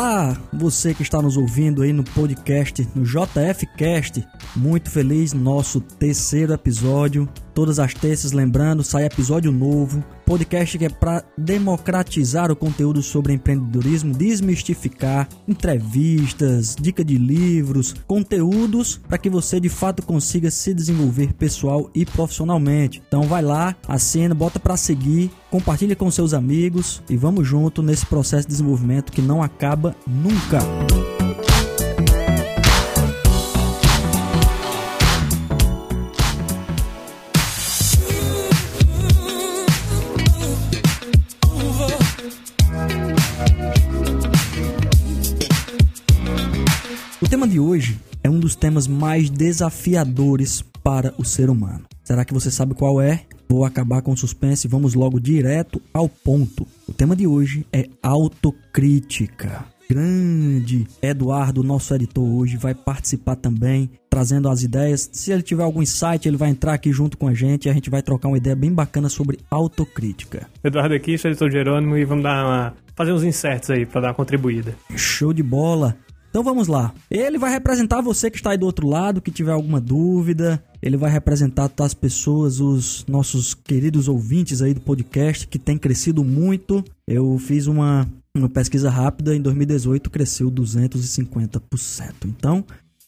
Olá, você que está nos ouvindo aí no podcast, no JF Cast. Muito feliz no nosso terceiro episódio. Todas as terças, lembrando, sai episódio novo. Podcast que é para democratizar o conteúdo sobre empreendedorismo, desmistificar entrevistas, dica de livros, conteúdos para que você de fato consiga se desenvolver pessoal e profissionalmente. Então vai lá, assina, bota para seguir, compartilha com seus amigos e vamos junto nesse processo de desenvolvimento que não acaba nunca. De hoje é um dos temas mais desafiadores para o ser humano. Será que você sabe qual é? Vou acabar com o suspense e vamos logo direto ao ponto. O tema de hoje é autocrítica. Grande Eduardo, nosso editor hoje, vai participar também, trazendo as ideias. Se ele tiver algum insight, ele vai entrar aqui junto com a gente e a gente vai trocar uma ideia bem bacana sobre autocrítica. Eduardo aqui, sou editor Jerônimo e vamos dar uma, fazer uns insertos aí para dar uma contribuída. Show de bola! Então vamos lá. Ele vai representar você que está aí do outro lado, que tiver alguma dúvida. Ele vai representar as pessoas, os nossos queridos ouvintes aí do podcast, que tem crescido muito. Eu fiz uma, uma pesquisa rápida, em 2018 cresceu 250%. Então,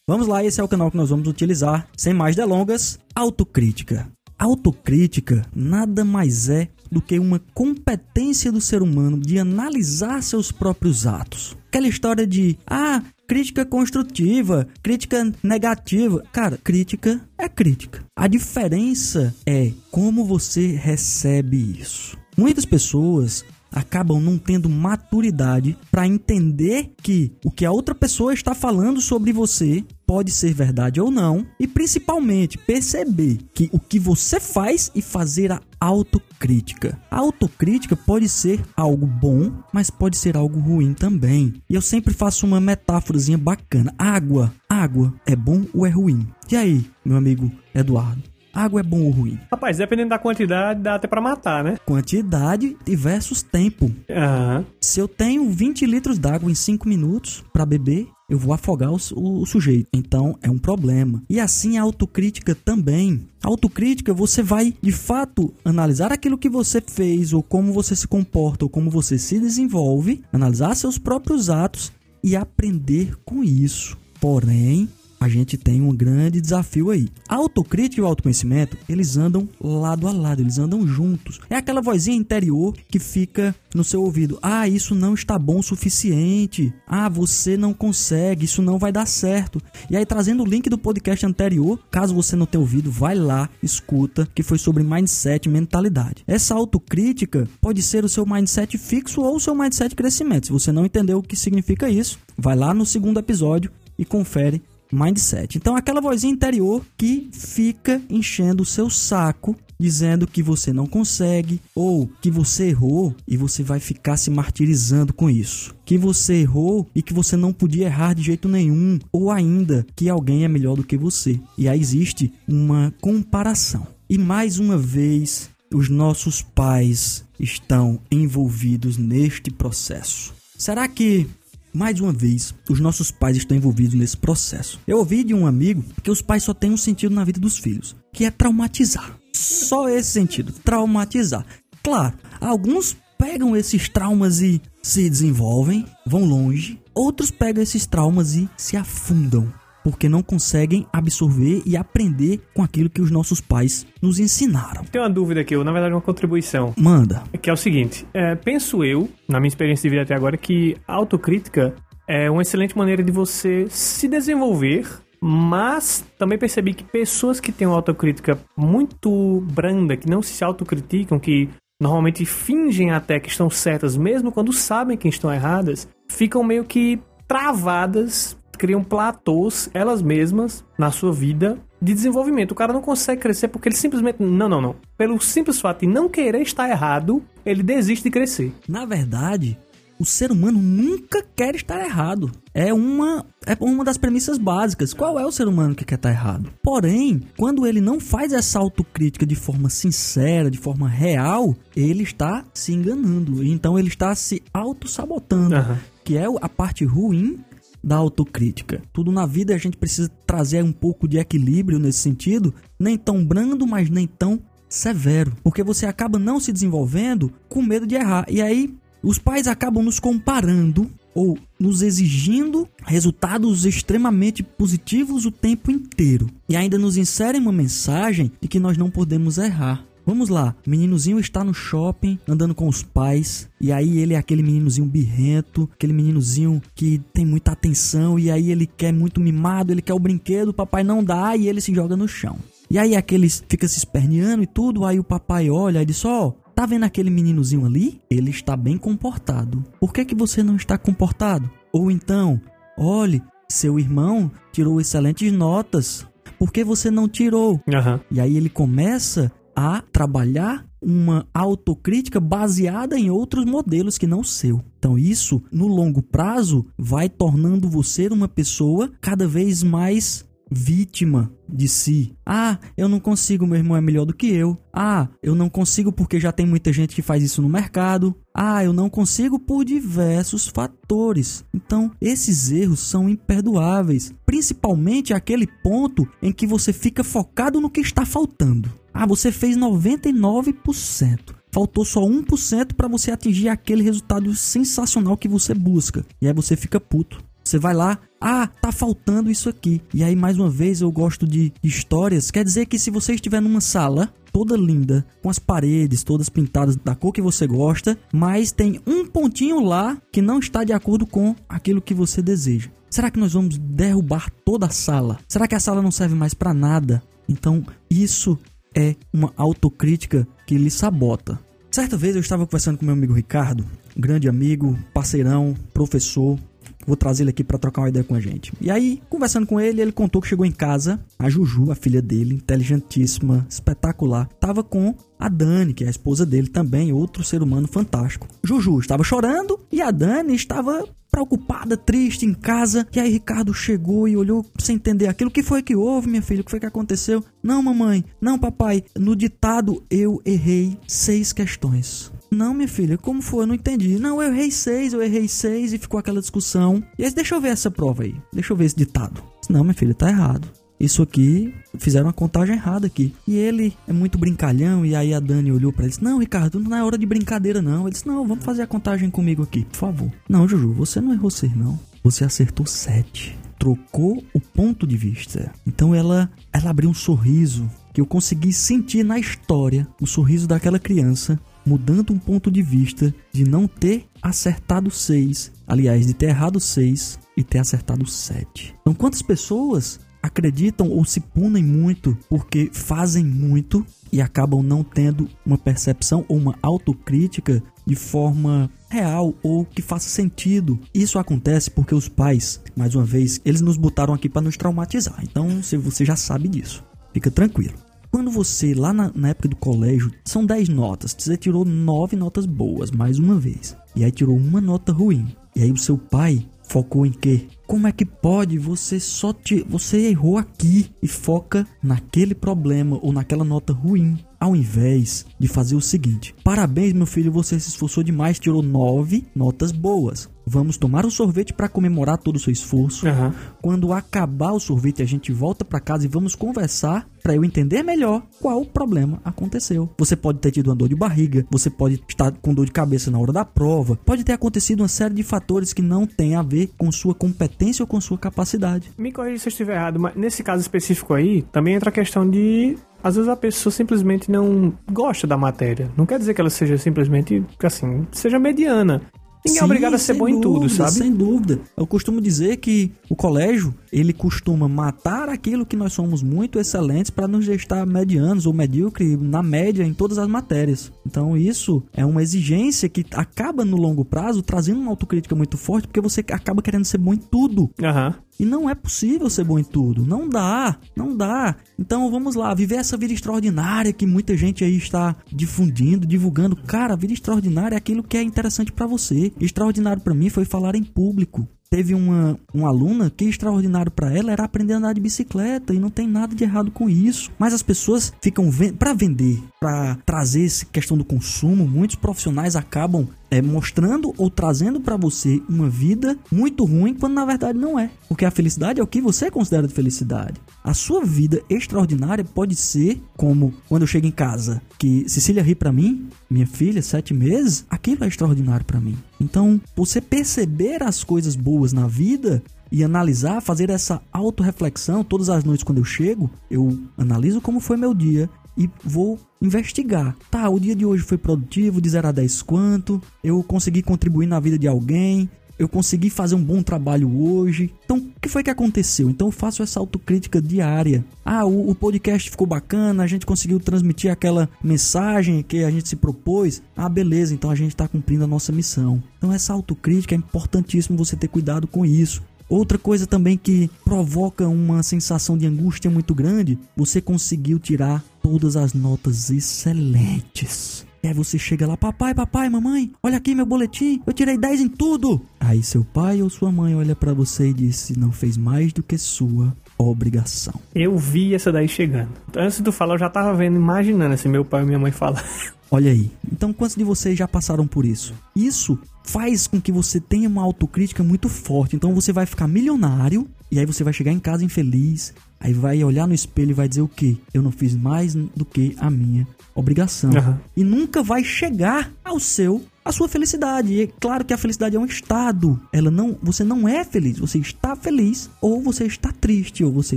vamos lá, esse é o canal que nós vamos utilizar. Sem mais delongas, autocrítica. Autocrítica nada mais é do que uma competência do ser humano de analisar seus próprios atos. Aquela história de, ah, crítica construtiva, crítica negativa. Cara, crítica é crítica. A diferença é como você recebe isso. Muitas pessoas acabam não tendo maturidade para entender que o que a outra pessoa está falando sobre você pode ser verdade ou não, e principalmente perceber que o que você faz e fazer a autocrítica. A autocrítica pode ser algo bom, mas pode ser algo ruim também. E eu sempre faço uma metáforazinha bacana. Água, água é bom ou é ruim? E aí, meu amigo Eduardo? Água é bom ou ruim? Rapaz, dependendo da quantidade, dá até pra matar, né? Quantidade versus tempo. Aham. Se eu tenho 20 litros d'água em 5 minutos para beber, eu vou afogar o, o, o, sujeito. Então é um problema. E assim a autocrítica também. A autocrítica você vai de fato analisar aquilo que você fez, ou como você se comporta, ou como você se desenvolve, analisar seus próprios atos e aprender com isso. Porém, a gente tem um grande desafio aí. A autocrítica e o autoconhecimento, eles andam lado a lado, eles andam juntos. É aquela vozinha interior que fica no seu ouvido: "Ah, isso não está bom o suficiente. Ah, você não consegue, isso não vai dar certo". E aí trazendo o link do podcast anterior, caso você não tenha ouvido, vai lá, escuta, que foi sobre mindset mentalidade. Essa autocrítica pode ser o seu mindset fixo ou o seu mindset crescimento. Se você não entendeu o que significa isso, vai lá no segundo episódio e confere mindset. Então, aquela vozinha interior que fica enchendo o seu saco, dizendo que você não consegue ou que você errou e você vai ficar se martirizando com isso. Que você errou e que você não podia errar de jeito nenhum, ou ainda que alguém é melhor do que você. E aí existe uma comparação. E mais uma vez, os nossos pais estão envolvidos neste processo. Será que mais uma vez, os nossos pais estão envolvidos nesse processo. Eu ouvi de um amigo que os pais só têm um sentido na vida dos filhos, que é traumatizar. Só esse sentido, traumatizar. Claro, alguns pegam esses traumas e se desenvolvem, vão longe. Outros pegam esses traumas e se afundam porque não conseguem absorver e aprender com aquilo que os nossos pais nos ensinaram. Tem uma dúvida aqui, ou na verdade uma contribuição. Manda. Que é o seguinte: é, penso eu, na minha experiência de vida até agora, que a autocrítica é uma excelente maneira de você se desenvolver. Mas também percebi que pessoas que têm uma autocrítica muito branda, que não se autocriticam, que normalmente fingem até que estão certas, mesmo quando sabem que estão erradas, ficam meio que travadas criam platôs, elas mesmas, na sua vida de desenvolvimento. O cara não consegue crescer porque ele simplesmente. Não, não, não. Pelo simples fato de não querer estar errado, ele desiste de crescer. Na verdade, o ser humano nunca quer estar errado. É uma, é uma das premissas básicas. Qual é o ser humano que quer estar errado? Porém, quando ele não faz essa autocrítica de forma sincera, de forma real, ele está se enganando. Então ele está se auto-sabotando. Aham. que é a parte ruim da autocrítica. Tudo na vida a gente precisa trazer um pouco de equilíbrio nesse sentido, nem tão brando, mas nem tão severo, porque você acaba não se desenvolvendo com medo de errar. E aí os pais acabam nos comparando ou nos exigindo resultados extremamente positivos o tempo inteiro. E ainda nos inserem uma mensagem de que nós não podemos errar. Vamos lá, o meninozinho está no shopping andando com os pais, e aí ele é aquele meninozinho birrento, aquele meninozinho que tem muita atenção, e aí ele quer muito mimado, ele quer o brinquedo, o papai não dá e ele se joga no chão. E aí aqueles fica se esperneando e tudo, aí o papai olha e diz: Ó, oh, tá vendo aquele meninozinho ali? Ele está bem comportado. Por que, que você não está comportado? Ou então, olhe, seu irmão tirou excelentes notas. Por que você não tirou? Uhum. E aí ele começa a trabalhar uma autocrítica baseada em outros modelos que não seu. Então, isso no longo prazo vai tornando você uma pessoa cada vez mais vítima de si. Ah, eu não consigo, meu irmão é melhor do que eu. Ah, eu não consigo porque já tem muita gente que faz isso no mercado. Ah, eu não consigo por diversos fatores. Então, esses erros são imperdoáveis, principalmente aquele ponto em que você fica focado no que está faltando. Ah, você fez 99%. Faltou só 1% para você atingir aquele resultado sensacional que você busca. E aí você fica puto. Você vai lá, ah, tá faltando isso aqui. E aí, mais uma vez, eu gosto de histórias. Quer dizer que se você estiver numa sala toda linda, com as paredes todas pintadas da cor que você gosta, mas tem um pontinho lá que não está de acordo com aquilo que você deseja. Será que nós vamos derrubar toda a sala? Será que a sala não serve mais para nada? Então, isso é uma autocrítica que lhe sabota. Certa vez eu estava conversando com meu amigo Ricardo, grande amigo, parceirão, professor, Vou trazer ele aqui para trocar uma ideia com a gente. E aí, conversando com ele, ele contou que chegou em casa, a Juju, a filha dele, inteligentíssima, espetacular, tava com a Dani, que é a esposa dele também, outro ser humano fantástico. Juju estava chorando e a Dani estava preocupada, triste em casa. E aí Ricardo chegou e olhou sem entender aquilo. O que foi que houve, minha filha? O que foi que aconteceu? Não, mamãe. Não, papai. No ditado eu errei seis questões. Não, minha filha, como foi? Eu não entendi. Não, eu errei seis, eu errei seis e ficou aquela discussão. E aí, deixa eu ver essa prova aí. Deixa eu ver esse ditado. Não, minha filha, tá errado. Isso aqui, fizeram uma contagem errada aqui. E ele é muito brincalhão. E aí a Dani olhou para ele disse: Não, Ricardo, não é hora de brincadeira, não. Ele disse: Não, vamos fazer a contagem comigo aqui, por favor. Não, Juju, você não errou seis, não. Você acertou sete. Trocou o ponto de vista. Então ela, ela abriu um sorriso que eu consegui sentir na história o sorriso daquela criança mudando um ponto de vista de não ter acertado 6, aliás, de ter errado 6 e ter acertado 7. Então, quantas pessoas acreditam ou se punem muito porque fazem muito e acabam não tendo uma percepção ou uma autocrítica de forma real ou que faça sentido. Isso acontece porque os pais, mais uma vez, eles nos botaram aqui para nos traumatizar. Então, se você já sabe disso, fica tranquilo. Quando você, lá na, na, época do colégio, são 10 notas, você tirou 9 notas boas, mais uma vez. E aí tirou uma nota ruim. E aí o seu pai focou em quê? Como é que pode você só te, você errou aqui e foca naquele problema ou naquela nota ruim, ao invés de fazer o seguinte: Parabéns, meu filho, você se esforçou demais, tirou nove notas boas. Vamos tomar um sorvete para comemorar todo o seu esforço. Uhum. Quando acabar o sorvete, a gente volta para casa e vamos conversar para eu entender melhor qual problema aconteceu. Você pode ter tido uma dor de barriga, você pode estar com dor de cabeça na hora da prova, pode ter acontecido uma série de fatores que não têm a ver com sua competência ou com sua capacidade. Me corrija se eu estiver errado, mas nesse caso específico aí, também entra a questão de às vezes a pessoa simplesmente não gosta da matéria. Não quer dizer que ela seja simplesmente, assim, seja mediana. Ninguém Sim, é obrigado a ser bom dúvida, em tudo, sabe? Sem dúvida. Eu costumo dizer que o colégio, ele costuma matar aquilo que nós somos muito excelentes para nos deixar medianos ou medíocre na média em todas as matérias. Então isso é uma exigência que acaba no longo prazo trazendo uma autocrítica muito forte, porque você acaba querendo ser bom em tudo. Uhum. E não é possível ser bom em tudo. Não dá. Não dá. Então vamos lá, viver essa vida extraordinária que muita gente aí está difundindo, divulgando. Cara, vida extraordinária é aquilo que é interessante para você. Extraordinário para mim foi falar em público teve uma, uma aluna que extraordinário para ela era aprender a andar de bicicleta e não tem nada de errado com isso. Mas as pessoas ficam para vender, para trazer essa questão do consumo, muitos profissionais acabam é, mostrando ou trazendo para você uma vida muito ruim quando na verdade não é. Porque a felicidade é o que você considera de felicidade. A sua vida extraordinária pode ser como quando eu chego em casa, que Cecília ri para mim, minha filha, sete meses, aquilo é extraordinário para mim. Então, você perceber as coisas boas na vida e analisar, fazer essa autorreflexão todas as noites quando eu chego, eu analiso como foi meu dia e vou investigar. Tá, o dia de hoje foi produtivo, de 0 a 10 quanto? Eu consegui contribuir na vida de alguém? Eu consegui fazer um bom trabalho hoje. Então, o que foi que aconteceu? Então, eu faço essa autocrítica diária. Ah, o, o, podcast ficou bacana, a gente conseguiu transmitir aquela mensagem que a gente se propôs. Ah, beleza, então a gente está cumprindo a nossa missão. Então, essa autocrítica é importantíssimo você ter cuidado com isso. Outra coisa também que provoca uma sensação de angústia muito grande, você conseguiu tirar todas as notas excelentes. E aí você chega lá, papai, papai, mamãe, olha aqui meu boletim, eu tirei 10 em tudo. Aí seu pai ou sua mãe olha para você e diz: não fez mais do que sua obrigação. Eu vi essa daí chegando. Antes de tu falar, eu já tava vendo, imaginando assim, meu pai e minha mãe falar. Olha aí. Então, quantos de vocês já passaram por isso? Isso faz com que você tenha uma autocrítica muito forte. Então, você vai ficar milionário e aí você vai chegar em casa infeliz. Aí vai olhar no espelho e vai dizer o quê? Eu não fiz mais do que a minha obrigação. Uhum. E nunca vai chegar ao seu a sua felicidade. E é claro que a felicidade é um estado. Ela não, você não é feliz, você está feliz ou você está triste, ou você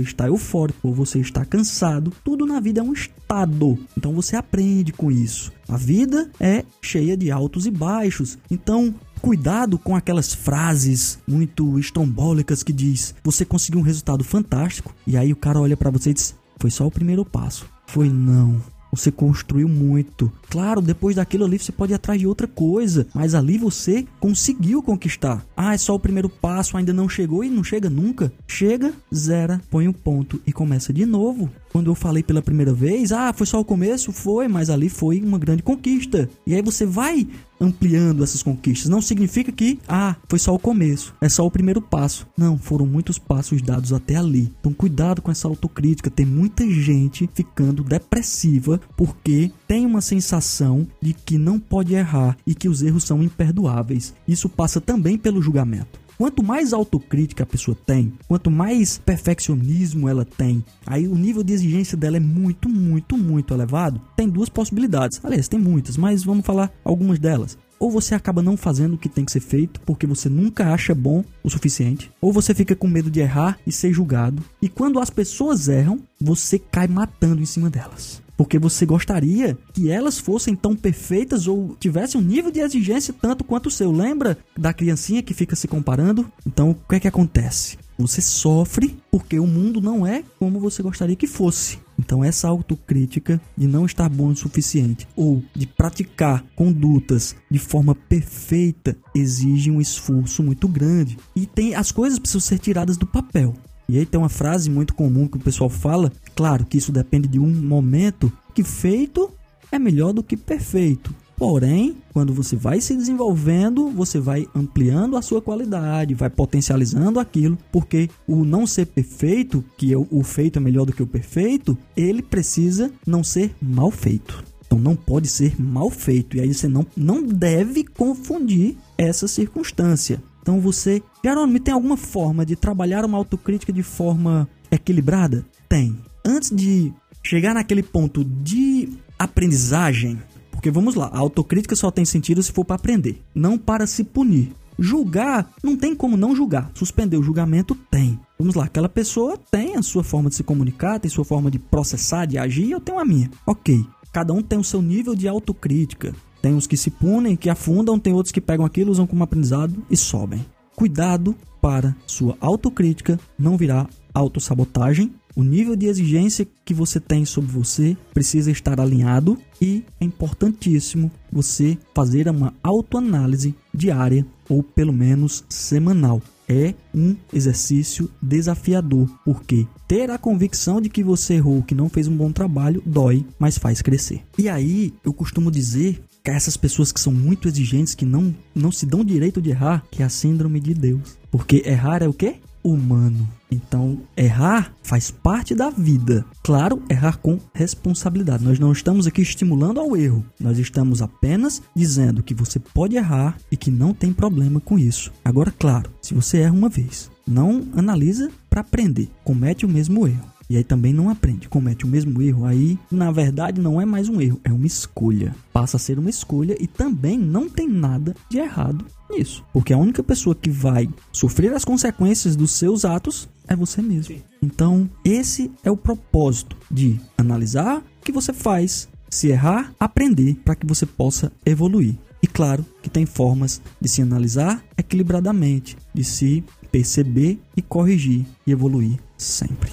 está eufórico, ou você está cansado. Tudo na vida é um estado. Então você aprende com isso. A vida é cheia de altos e baixos. Então, cuidado com aquelas frases muito estrombólicas que diz: "Você conseguiu um resultado fantástico". E aí o cara olha para você e diz: "Foi só o primeiro passo". Foi não. Você construiu muito. Claro, depois daquilo ali você pode ir atrás de outra coisa, mas ali você conseguiu conquistar. Ah, é só o primeiro passo, ainda não chegou e não chega nunca. Chega, zera, põe um ponto e começa de novo. Quando eu falei pela primeira vez, ah, foi só o começo? Foi, mas ali foi uma grande conquista. E aí você vai ampliando essas conquistas. Não significa que, ah, foi só o começo, é só o primeiro passo. Não, foram muitos passos dados até ali. Então, cuidado com essa autocrítica. Tem muita gente ficando depressiva porque tem uma sensação de que não pode errar e que os erros são imperdoáveis. Isso passa também pelo julgamento. Quanto mais autocrítica a pessoa tem, quanto mais perfeccionismo ela tem, aí o nível de exigência dela é muito, muito, muito elevado. Tem duas possibilidades. Aliás, tem muitas, mas vamos falar algumas delas. Ou você acaba não fazendo o que tem que ser feito porque você nunca acha bom o suficiente, ou você fica com medo de errar e ser julgado. E quando as pessoas erram, você cai matando em cima delas porque você gostaria que elas fossem tão perfeitas ou tivessem um nível de exigência tanto quanto o seu. Lembra da criancinha que fica se comparando? Então, o que é que acontece? Você sofre porque o mundo não é como você gostaria que fosse. Então, essa autocrítica de não estar bom o suficiente ou de praticar condutas de forma perfeita exige um esforço muito grande. E tem as coisas precisam ser tiradas do papel. E aí tem uma frase muito comum que o pessoal fala, claro que isso depende de um momento, que feito é melhor do que perfeito. Porém, quando você vai se desenvolvendo, você vai ampliando a sua qualidade, vai potencializando aquilo, porque o não ser perfeito, que é o feito é melhor do que o perfeito, ele precisa não ser mal feito. Então não pode ser mal feito. E aí você não, não deve confundir essa circunstância. Então você, Jerônimo, tem alguma forma de trabalhar uma autocrítica de forma equilibrada? Tem. Antes de chegar naquele ponto de aprendizagem, porque vamos lá, a autocrítica só tem sentido se for para aprender, não para se punir. Julgar, não tem como não julgar. Suspender o julgamento tem. Vamos lá, aquela pessoa tem a sua forma de se comunicar, tem sua forma de processar, de agir, eu tenho a minha. Ok. Cada um tem o seu nível de autocrítica. Tem uns que se punem, que afundam, tem outros que pegam aquilo, usam como aprendizado e sobem. Cuidado para sua autocrítica não virar autossabotagem. O nível de exigência que você tem sobre você precisa estar alinhado e é importantíssimo você fazer uma autoanálise diária ou pelo menos semanal é um exercício desafiador, porque ter a convicção de que você errou, que não fez um bom trabalho, dói, mas faz crescer. E aí, eu costumo dizer essas pessoas que são muito exigentes, que não, não se dão direito de errar, que é a síndrome de Deus. Porque errar é o quê? humano. Então, errar faz parte da vida. Claro, errar com responsabilidade. Nós não estamos aqui estimulando ao erro. Nós estamos apenas dizendo que você pode errar e que não tem problema com isso. Agora, claro, se você erra uma vez, não analisa para aprender. Comete o mesmo erro. E aí também não aprende, comete o mesmo erro. Aí, na verdade, não é mais um erro, é uma escolha. Passa a ser uma escolha e também não tem nada de errado nisso. Porque a única pessoa que vai sofrer as consequências dos seus atos é você mesmo. Sim. Então, esse é o propósito de analisar o que você faz, se errar, aprender para que você possa evoluir. E claro que tem formas de se analisar equilibradamente, de se perceber e corrigir e evoluir sempre.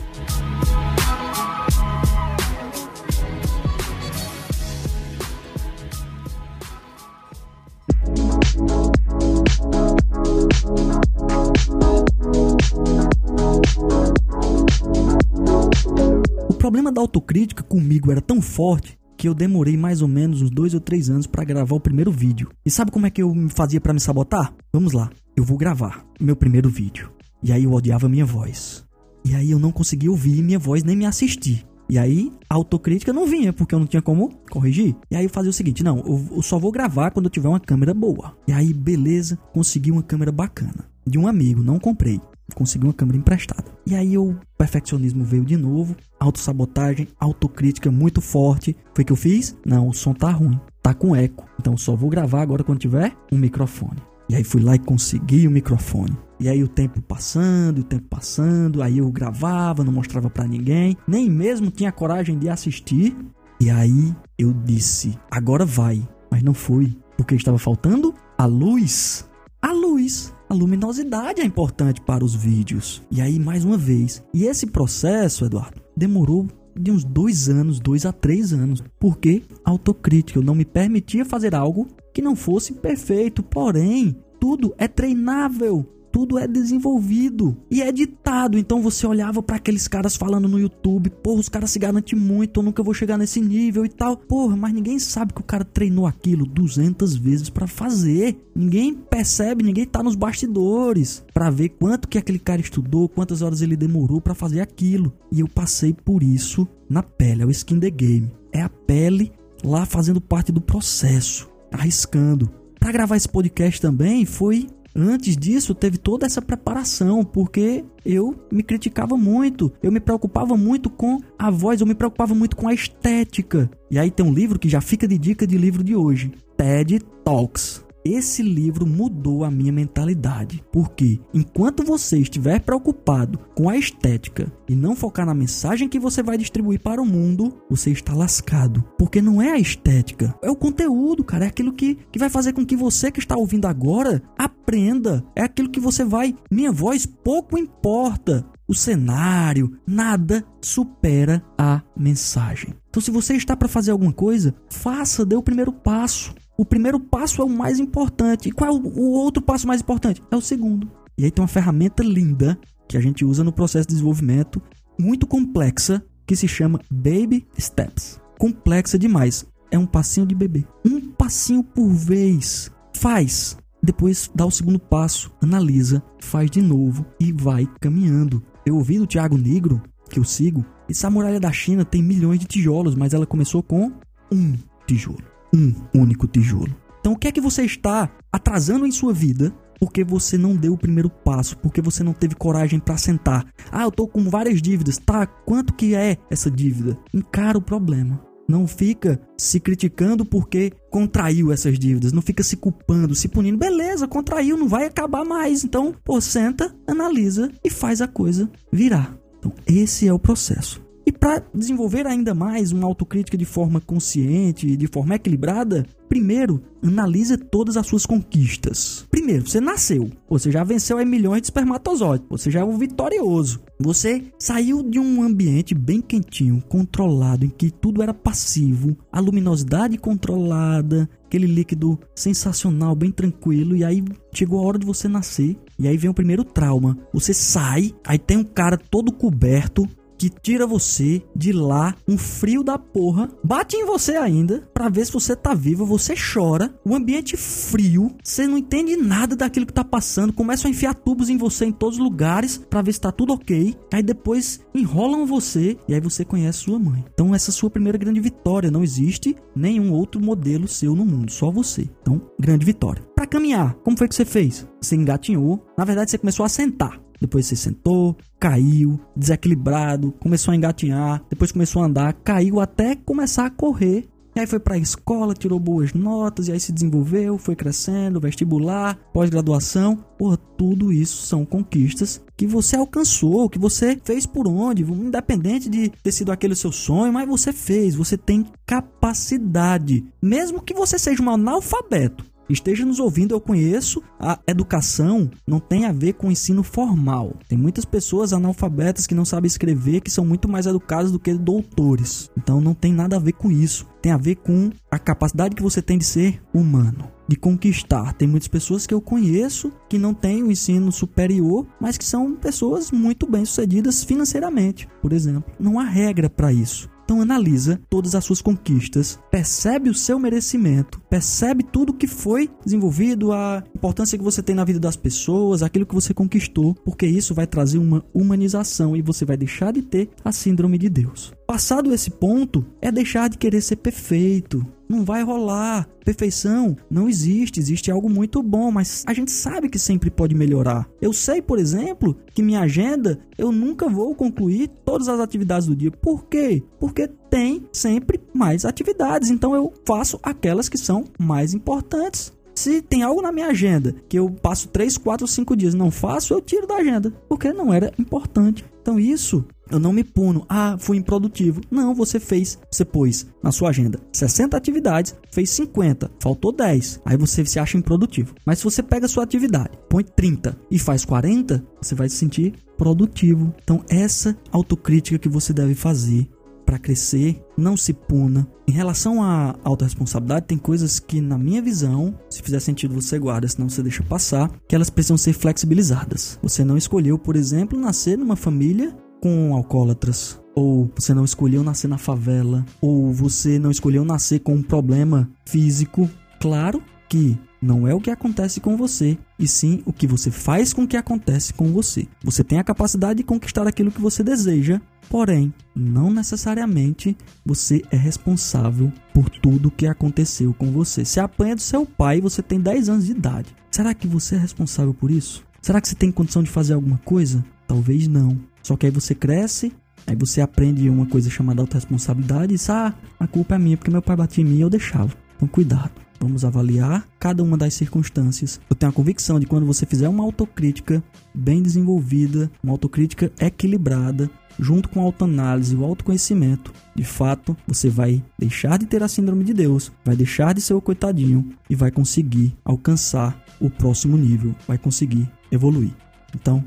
Problema da autocrítica comigo era tão forte que eu demorei mais ou menos uns dois ou três anos para gravar o primeiro vídeo. E sabe como é que eu fazia para me sabotar? Vamos lá, eu vou gravar meu primeiro vídeo. E aí eu odiava minha voz. E aí eu não conseguia ouvir minha voz nem me assistir. E aí a autocrítica não vinha, porque eu não tinha como corrigir. E aí eu fazia o seguinte: não, eu, só vou gravar quando eu tiver uma câmera boa. E aí, beleza, consegui uma câmera bacana. De um amigo, não comprei. Consegui uma câmera emprestada. E aí o perfeccionismo veio de novo, autossabotagem, autocrítica muito forte. Foi que eu fiz? Não, o som tá ruim, tá com eco. Então só vou gravar agora quando tiver um microfone. E aí fui lá e consegui o microfone. E aí o tempo passando, o tempo passando, aí eu gravava, não mostrava para ninguém, nem mesmo tinha coragem de assistir. E aí eu disse: "Agora vai". Mas não foi, porque estava faltando a luz. A luz, a luminosidade é importante para os vídeos. E aí mais uma vez. E esse processo, Eduardo, demorou de uns dois anos, dois a três anos, porque autocrítica. Eu não me permitia fazer algo que não fosse perfeito, porém, tudo é treinável tudo é desenvolvido e é editado. Então você olhava para aqueles caras falando no YouTube, porra, os caras se garantem muito, eu nunca vou chegar nesse nível e tal. Porra, mas ninguém sabe que o cara treinou aquilo 200 vezes para fazer. Ninguém percebe, ninguém tá nos bastidores para ver quanto que aquele cara estudou, quantas horas ele demorou para fazer aquilo. E eu passei por isso na pele, é o skin the game. É a pele lá fazendo parte do processo, arriscando. Para gravar esse podcast também foi Antes disso, teve toda essa preparação, porque eu me criticava muito, eu me preocupava muito com a voz, eu me preocupava muito com a estética. E aí tem um livro que já fica de dica de livro de hoje: TED Talks. Esse livro mudou a minha mentalidade. Porque enquanto você estiver preocupado com a estética e não focar na mensagem que você vai distribuir para o mundo, você está lascado. Porque não é a estética, é o conteúdo, cara. É aquilo que, que vai fazer com que você que está ouvindo agora aprenda. É aquilo que você vai. Minha voz pouco importa o cenário, nada supera a mensagem. Então, se você está para fazer alguma coisa, faça, dê o primeiro passo. O primeiro passo é o mais importante. E qual é o, outro passo mais importante? É o segundo. E aí tem uma ferramenta linda que a gente usa no processo de desenvolvimento, muito complexa, que se chama Baby Steps. Complexa demais. É um passinho de bebê. Um passinho por vez. Faz. Depois dá o segundo passo, analisa, faz de novo e vai caminhando. Eu ouvi do Thiago Negro, que eu sigo, essa muralha da China tem milhões de tijolos, mas ela começou com um tijolo um único tijolo. Então, o que é que você está atrasando em sua vida porque você não deu o primeiro passo, porque você não teve coragem para sentar? Ah, eu tô com várias dívidas. Tá, quanto que é essa dívida? Encara o problema. Não fica se criticando porque contraiu essas dívidas. Não fica se culpando, se punindo. Beleza, contraiu, não vai acabar mais. Então, pô, senta, analisa e faz a coisa virar. Então, esse é o processo. E para desenvolver ainda mais uma autocrítica de forma consciente e de forma equilibrada, primeiro, analise todas as suas conquistas. Primeiro, você nasceu, você já venceu aí milhões de espermatozoides, você já é um vitorioso. Você saiu de um ambiente bem quentinho, controlado, em que tudo era passivo, a luminosidade controlada, aquele líquido sensacional, bem tranquilo, e aí chegou a hora de você nascer, e aí vem o primeiro trauma. Você sai, aí tem um cara todo coberto, que tira você de lá, um frio da porra, bate em você ainda, para ver se você tá vivo, você chora, o ambiente frio, você não entende nada daquilo que tá passando, começam a enfiar tubos em você em todos os lugares para ver se tá tudo ok, aí depois enrolam você e aí você conhece sua mãe. Então essa é a sua primeira grande vitória, não existe nenhum outro modelo seu no mundo, só você. Então, grande vitória. Para caminhar, como foi que você fez? Você engatinhou, na verdade você começou a sentar. Depois você sentou, caiu, desequilibrado, começou a engatinhar, depois começou a andar, caiu até começar a correr. E aí foi para a escola, tirou boas notas, e aí se desenvolveu, foi crescendo, vestibular, pós-graduação. Porra, tudo isso são conquistas que você alcançou, que você fez por onde, independente de ter sido aquele seu sonho, mas você fez, você tem capacidade. Mesmo que você seja um analfabeto, esteja nos ouvindo, eu conheço a educação não tem a ver com ensino formal. Tem muitas pessoas analfabetas que não sabem escrever, que são muito mais educadas do que doutores. Então não tem nada a ver com isso. Tem a ver com a capacidade que você tem de ser humano, de conquistar. Tem muitas pessoas que eu conheço que não têm o ensino superior, mas que são pessoas muito bem-sucedidas financeiramente, por exemplo. Não há regra para isso. Analisa todas as suas conquistas, percebe o seu merecimento, percebe tudo que foi desenvolvido, a importância que você tem na vida das pessoas, aquilo que você conquistou, porque isso vai trazer uma humanização e você vai deixar de ter a síndrome de Deus. Passado esse ponto, é deixar de querer ser perfeito. Não vai rolar. Perfeição não existe, existe algo muito bom, mas a gente sabe que sempre pode melhorar. Eu sei, por exemplo, que minha agenda eu nunca vou concluir todas as atividades do dia. Por quê? Porque tem sempre mais atividades, então eu faço aquelas que são mais importantes. Se tem algo na minha agenda que eu passo 3, 4, 5 dias e não faço, eu tiro da agenda, porque não era importante. Então isso eu não me puno. Ah, fui improdutivo. Não, você fez. Você pôs na sua agenda 60 atividades, fez 50, faltou 10. Aí você se acha improdutivo. Mas se você pega a sua atividade, põe 30 e faz 40, você vai se sentir produtivo. Então, essa autocrítica que você deve fazer para crescer, não se puna. Em relação à autorresponsabilidade, tem coisas que, na minha visão, se fizer sentido você guarda, senão você deixa passar, que elas precisam ser flexibilizadas. Você não escolheu, por exemplo, nascer numa família com alcoólatras, ou você não escolheu nascer na favela, ou você não escolheu nascer com um problema físico. Claro que não é o que acontece com você, e sim o que você faz com o que acontece com você. Você tem a capacidade de conquistar aquilo que você deseja, porém, não necessariamente você é responsável por tudo que aconteceu com você. Se apanha do seu pai, você tem 10 anos de idade. Será que você é responsável por isso? Será que você tem condição de fazer alguma coisa? Talvez não. Só que aí você cresce, aí você aprende uma coisa chamada autorresponsabilidade e diz: ah, a culpa é minha porque meu pai batia em mim e eu deixava. Então cuidado. Vamos avaliar cada uma das circunstâncias. Eu tenho a convicção de quando você fizer uma autocrítica bem desenvolvida, uma autocrítica equilibrada, junto com a autoanálise e o autoconhecimento, de fato, você vai deixar de ter a síndrome de Deus, vai deixar de ser o coitadinho e vai conseguir alcançar o próximo nível, vai conseguir evoluir. Então,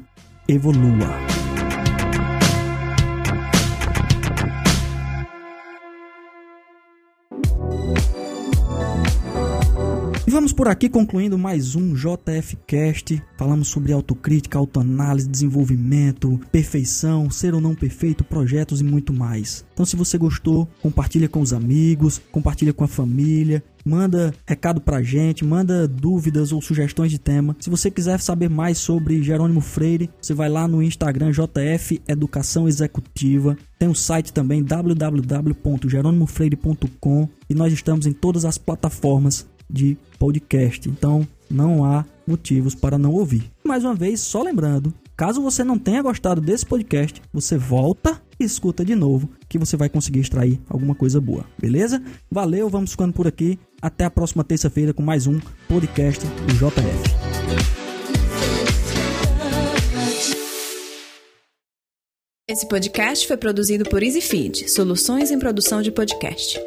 evolua. Vamos por aqui concluindo mais um JF Cast. Falamos sobre autocrítica, autoanálise, desenvolvimento, perfeição, ser ou não perfeito, projetos e muito mais. Então, se você gostou, compartilha com os amigos, compartilha com a família, manda recado pra gente, manda dúvidas ou sugestões de tema. Se você quiser saber mais sobre Jerônimo Freire, você vai lá no Instagram JF Educação Executiva. Tem o um site também www.jeronimofreire.com e nós estamos em todas as plataformas de podcast. Então não há motivos para não ouvir. Mais uma vez, só lembrando, caso você não tenha gostado desse podcast, você volta e escuta de novo, que você vai conseguir extrair alguma coisa boa, beleza? Valeu, vamos ficando por aqui. Até a próxima terça-feira com mais um podcast do JF. Esse podcast foi produzido por EasyFeed, soluções em produção de podcast.